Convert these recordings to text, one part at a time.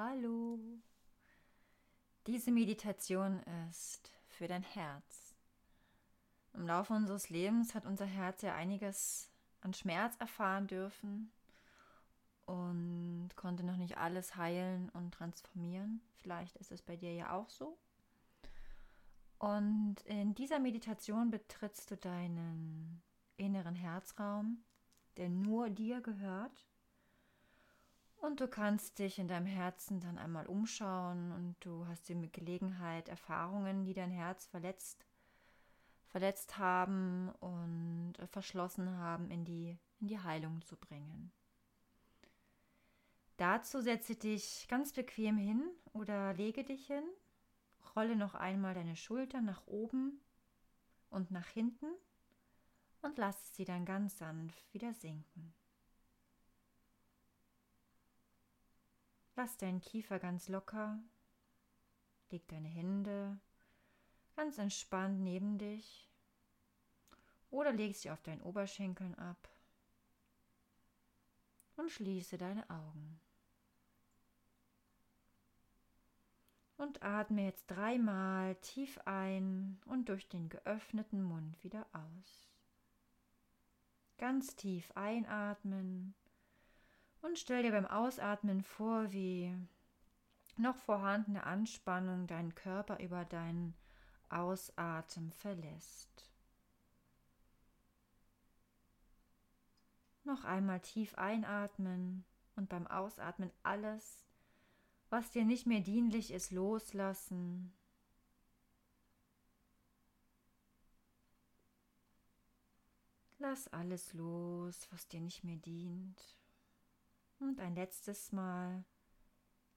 Hallo. Diese Meditation ist für dein Herz. Im Laufe unseres Lebens hat unser Herz ja einiges an Schmerz erfahren dürfen und konnte noch nicht alles heilen und transformieren. Vielleicht ist es bei dir ja auch so. Und in dieser Meditation betrittst du deinen inneren Herzraum, der nur dir gehört. Und du kannst dich in deinem Herzen dann einmal umschauen und du hast die Gelegenheit, Erfahrungen, die dein Herz verletzt, verletzt haben und verschlossen haben, in die, in die Heilung zu bringen. Dazu setze dich ganz bequem hin oder lege dich hin, rolle noch einmal deine Schultern nach oben und nach hinten und lass sie dann ganz sanft wieder sinken. Lass deinen Kiefer ganz locker, leg deine Hände ganz entspannt neben dich oder leg sie auf deinen Oberschenkeln ab und schließe deine Augen. Und atme jetzt dreimal tief ein und durch den geöffneten Mund wieder aus. Ganz tief einatmen und stell dir beim Ausatmen vor, wie noch vorhandene Anspannung deinen Körper über deinen Ausatmen verlässt. Noch einmal tief einatmen und beim Ausatmen alles, was dir nicht mehr dienlich ist, loslassen. Lass alles los, was dir nicht mehr dient. Und ein letztes Mal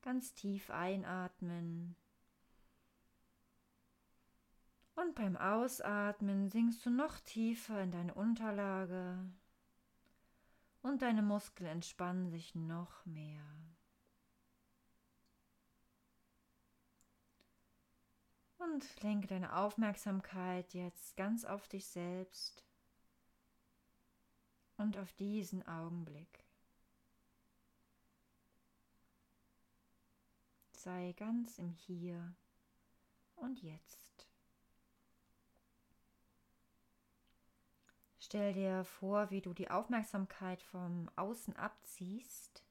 ganz tief einatmen. Und beim Ausatmen sinkst du noch tiefer in deine Unterlage und deine Muskeln entspannen sich noch mehr. Und lenke deine Aufmerksamkeit jetzt ganz auf dich selbst und auf diesen Augenblick. Sei ganz im Hier und Jetzt. Stell dir vor, wie du die Aufmerksamkeit vom Außen abziehst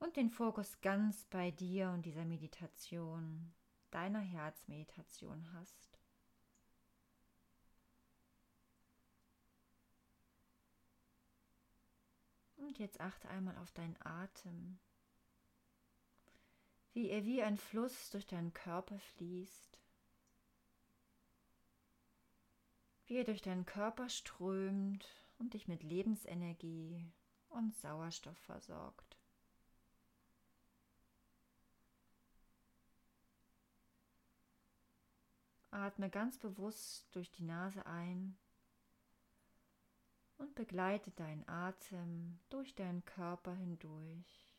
und den Fokus ganz bei dir und dieser Meditation, deiner Herzmeditation hast. Und jetzt achte einmal auf deinen Atem, wie er wie ein Fluss durch deinen Körper fließt, wie er durch deinen Körper strömt und dich mit Lebensenergie und Sauerstoff versorgt. Atme ganz bewusst durch die Nase ein und begleite deinen Atem durch deinen Körper hindurch.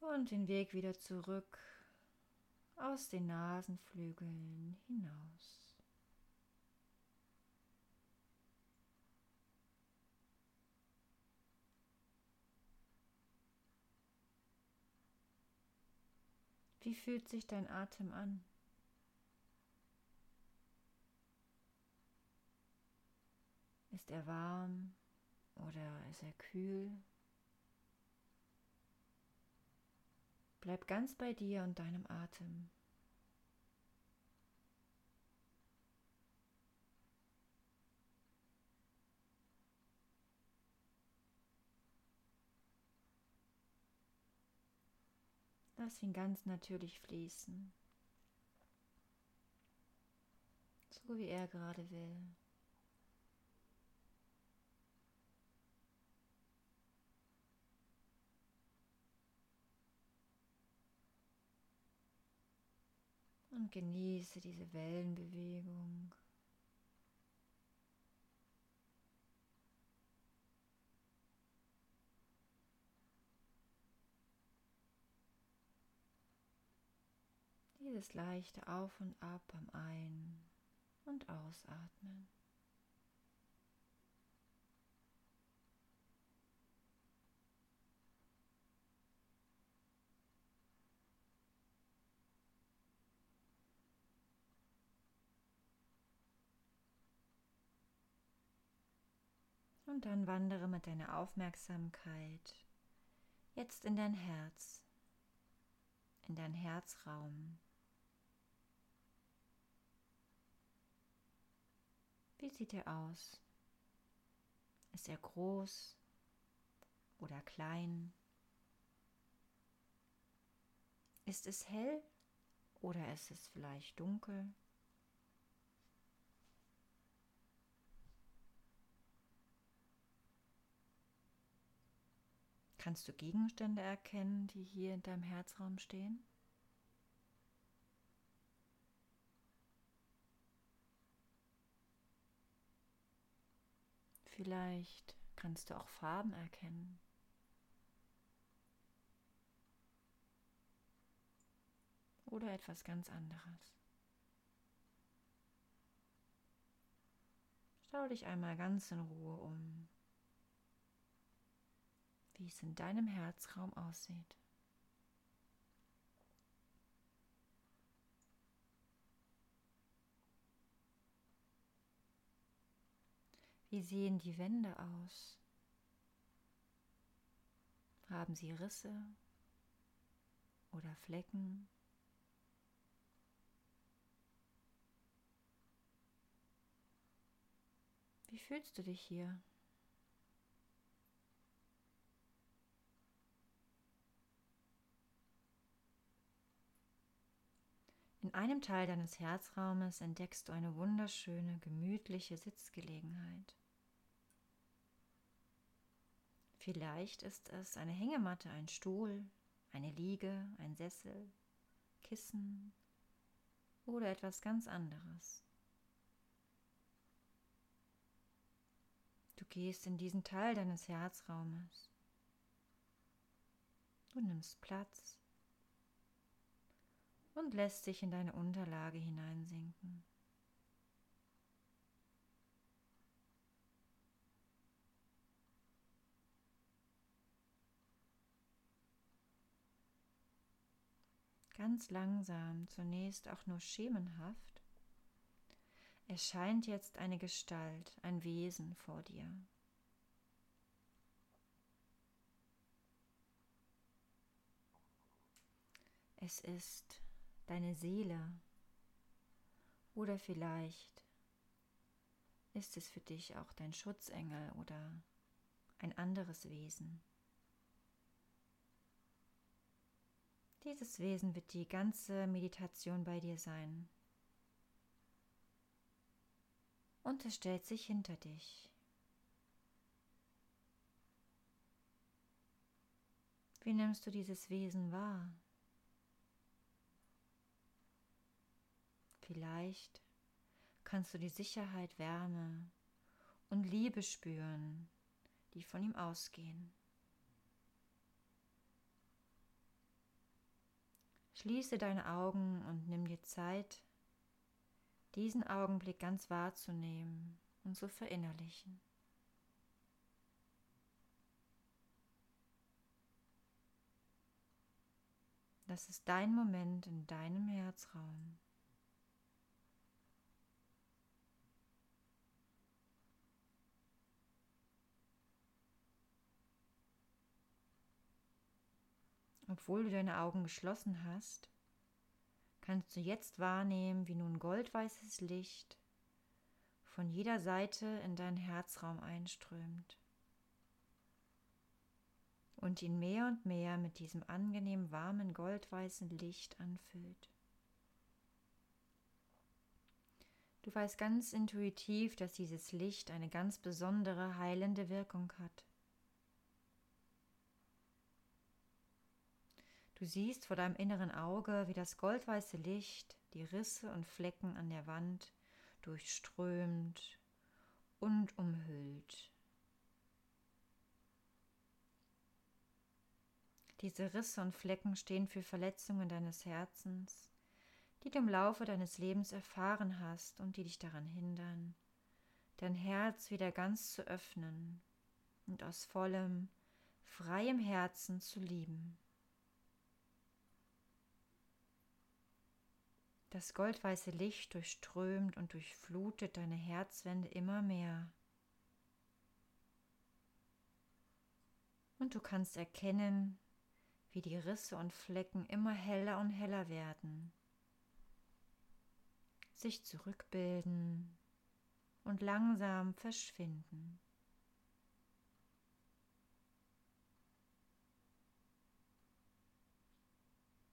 Und den Weg wieder zurück aus den Nasenflügeln hinaus. Wie fühlt sich dein Atem an? Ist er warm oder ist er kühl? Bleib ganz bei dir und deinem Atem. Lass ihn ganz natürlich fließen, so wie er gerade will. Und genieße diese Wellenbewegung. Dieses leichte Auf und Ab beim Ein- und Ausatmen. Und dann wandere mit deiner Aufmerksamkeit jetzt in dein Herz, in dein Herzraum. Wie sieht er aus? Ist er groß oder klein? Ist es hell oder ist es vielleicht dunkel? Kannst du Gegenstände erkennen, die hier in deinem Herzraum stehen? Vielleicht kannst du auch Farben erkennen. Oder etwas ganz anderes. Schau dich einmal ganz in Ruhe um wie es in deinem Herzraum aussieht. Wie sehen die Wände aus? Haben sie Risse oder Flecken? Wie fühlst du dich hier? In einem Teil deines Herzraumes entdeckst du eine wunderschöne, gemütliche Sitzgelegenheit. Vielleicht ist es eine Hängematte, ein Stuhl, eine Liege, ein Sessel, Kissen oder etwas ganz anderes. Du gehst in diesen Teil deines Herzraumes. Du nimmst Platz und lässt sich in deine Unterlage hineinsinken. Ganz langsam, zunächst auch nur schemenhaft, erscheint jetzt eine Gestalt, ein Wesen vor dir. Es ist deine Seele oder vielleicht ist es für dich auch dein Schutzengel oder ein anderes Wesen. Dieses Wesen wird die ganze Meditation bei dir sein. Und es stellt sich hinter dich. Wie nimmst du dieses Wesen wahr? Vielleicht kannst du die Sicherheit, Wärme und Liebe spüren, die von ihm ausgehen. Schließe deine Augen und nimm dir Zeit, diesen Augenblick ganz wahrzunehmen und zu verinnerlichen. Das ist dein Moment in deinem Herzraum. Obwohl du deine Augen geschlossen hast, kannst du jetzt wahrnehmen, wie nun goldweißes Licht von jeder Seite in deinen Herzraum einströmt und ihn mehr und mehr mit diesem angenehm warmen goldweißen Licht anfüllt. Du weißt ganz intuitiv, dass dieses Licht eine ganz besondere heilende Wirkung hat. Du siehst vor deinem inneren Auge, wie das goldweiße Licht die Risse und Flecken an der Wand durchströmt und umhüllt. Diese Risse und Flecken stehen für Verletzungen deines Herzens, die du im Laufe deines Lebens erfahren hast und die dich daran hindern, dein Herz wieder ganz zu öffnen und aus vollem, freiem Herzen zu lieben. Das goldweiße Licht durchströmt und durchflutet deine Herzwände immer mehr. Und du kannst erkennen, wie die Risse und Flecken immer heller und heller werden, sich zurückbilden und langsam verschwinden.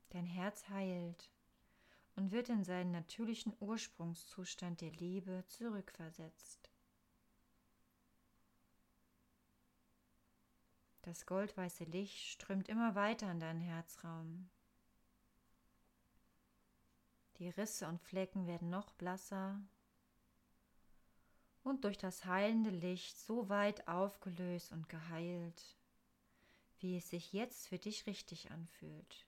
Dein Herz heilt und wird in seinen natürlichen Ursprungszustand der Liebe zurückversetzt. Das goldweiße Licht strömt immer weiter in deinen Herzraum. Die Risse und Flecken werden noch blasser und durch das heilende Licht so weit aufgelöst und geheilt, wie es sich jetzt für dich richtig anfühlt.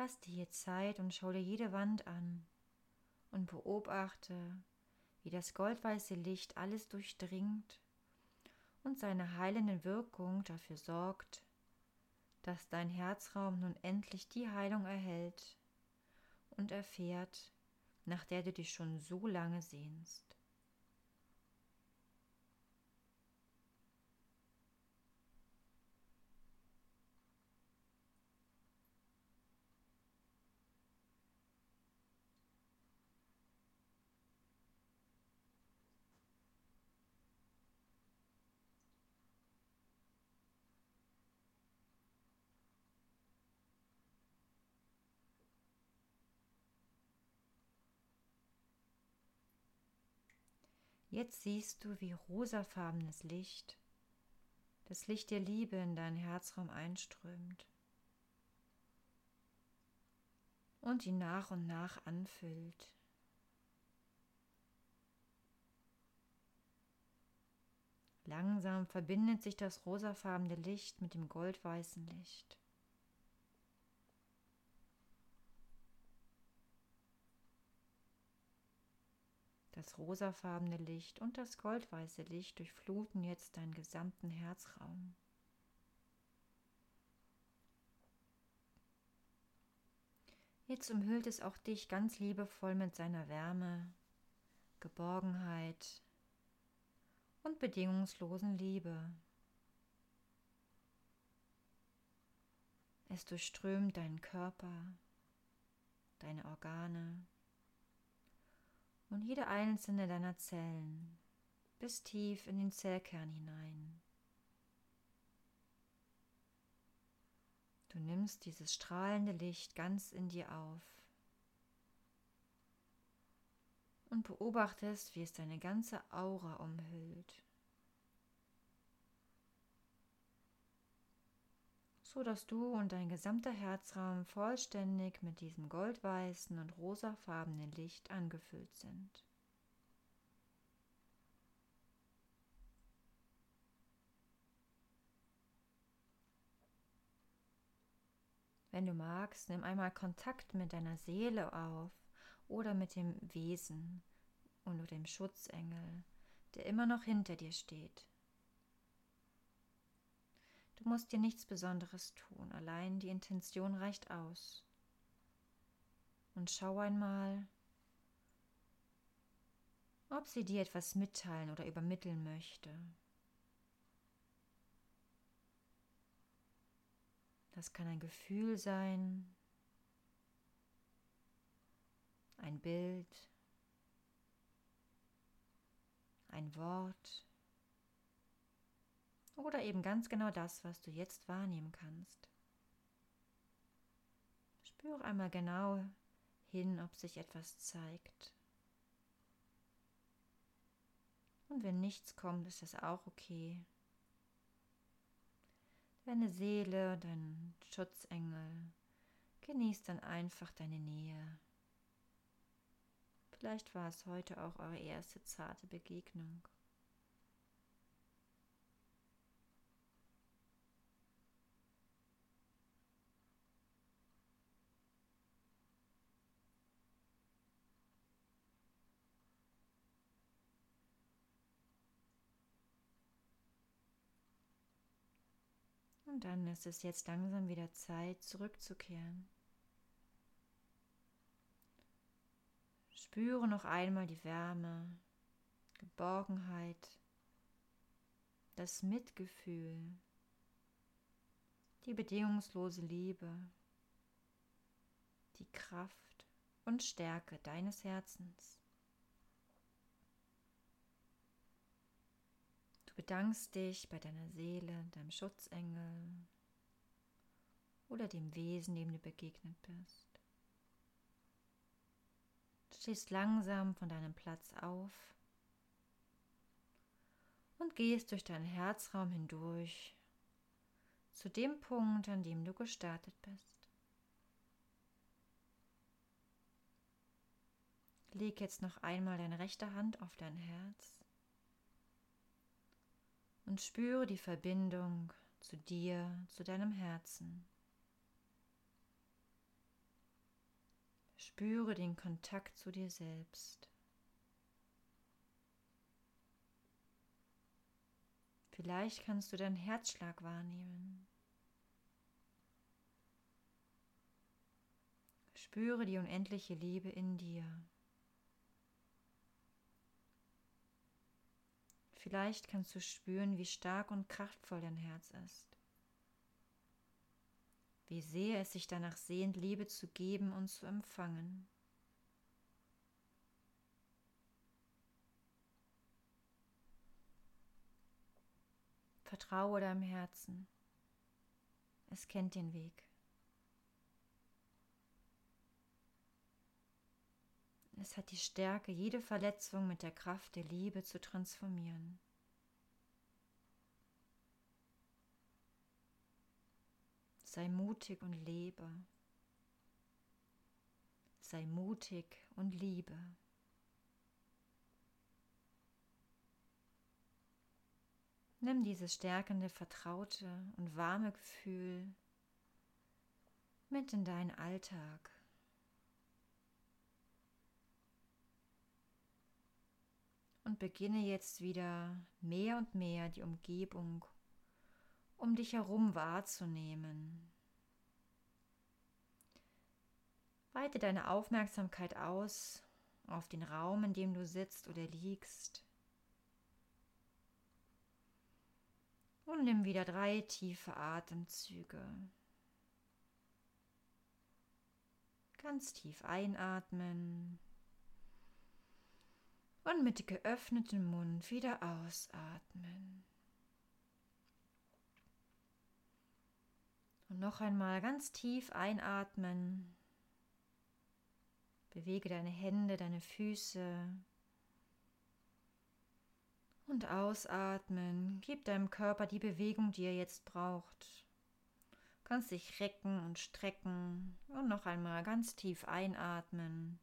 Lass dir hier Zeit und schau dir jede Wand an und beobachte, wie das goldweiße Licht alles durchdringt und seine heilende Wirkung dafür sorgt, dass dein Herzraum nun endlich die Heilung erhält und erfährt, nach der du dich schon so lange sehnst. Jetzt siehst du, wie rosafarbenes Licht, das Licht der Liebe in deinen Herzraum einströmt und ihn nach und nach anfüllt. Langsam verbindet sich das rosafarbene Licht mit dem goldweißen Licht. Das rosafarbene Licht und das goldweiße Licht durchfluten jetzt deinen gesamten Herzraum. Jetzt umhüllt es auch dich ganz liebevoll mit seiner Wärme, Geborgenheit und bedingungslosen Liebe. Es durchströmt deinen Körper, deine Organe, und jede einzelne deiner Zellen bis tief in den Zellkern hinein. Du nimmst dieses strahlende Licht ganz in dir auf und beobachtest, wie es deine ganze Aura umhüllt. So dass du und dein gesamter Herzraum vollständig mit diesem goldweißen und rosafarbenen Licht angefüllt sind. Wenn du magst, nimm einmal Kontakt mit deiner Seele auf oder mit dem Wesen und dem Schutzengel, der immer noch hinter dir steht. Du musst dir nichts Besonderes tun, allein die Intention reicht aus. Und schau einmal, ob sie dir etwas mitteilen oder übermitteln möchte. Das kann ein Gefühl sein, ein Bild, ein Wort oder eben ganz genau das, was du jetzt wahrnehmen kannst. Spüre einmal genau hin, ob sich etwas zeigt. Und wenn nichts kommt, ist das auch okay. Deine Seele, dein Schutzengel, genießt dann einfach deine Nähe. Vielleicht war es heute auch eure erste zarte Begegnung. Dann ist es jetzt langsam wieder Zeit, zurückzukehren. Spüre noch einmal die Wärme, Geborgenheit, das Mitgefühl, die bedingungslose Liebe, die Kraft und Stärke deines Herzens. Bedankst dich bei deiner Seele, deinem Schutzengel oder dem Wesen, dem du begegnet bist. Du stehst langsam von deinem Platz auf und gehst durch deinen Herzraum hindurch zu dem Punkt, an dem du gestartet bist. Leg jetzt noch einmal deine rechte Hand auf dein Herz und spüre die Verbindung zu dir, zu deinem Herzen. Spüre den Kontakt zu dir selbst. Vielleicht kannst du deinen Herzschlag wahrnehmen. Spüre die unendliche Liebe in dir. Vielleicht kannst du spüren, wie stark und kraftvoll dein Herz ist. Wie sehr es sich danach sehnt, Liebe zu geben und zu empfangen. Vertraue deinem Herzen. Es kennt den Weg. Es hat die Stärke, jede Verletzung mit der Kraft der Liebe zu transformieren. Sei mutig und lebe. Sei mutig und liebe. Nimm dieses stärkende, vertraute und warme Gefühl mit in deinen Alltag. Und beginne jetzt wieder mehr und mehr die Umgebung um dich herum wahrzunehmen. Weite deine Aufmerksamkeit aus auf den Raum, in dem du sitzt oder liegst. Und nimm wieder drei tiefe Atemzüge. Ganz tief einatmen und mit geöffnetem Mund wieder ausatmen. Und noch einmal ganz tief einatmen. Bewege deine Hände, deine Füße, und ausatmen. Gib deinem Körper die Bewegung, die er jetzt braucht. Du kannst dich recken und strecken und noch einmal ganz tief einatmen.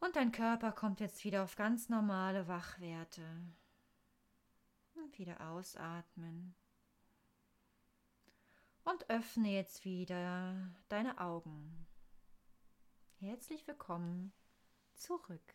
Und dein Körper kommt jetzt wieder auf ganz normale Wachwerte. Und wieder ausatmen. Und öffne jetzt wieder deine Augen. Herzlich willkommen zurück.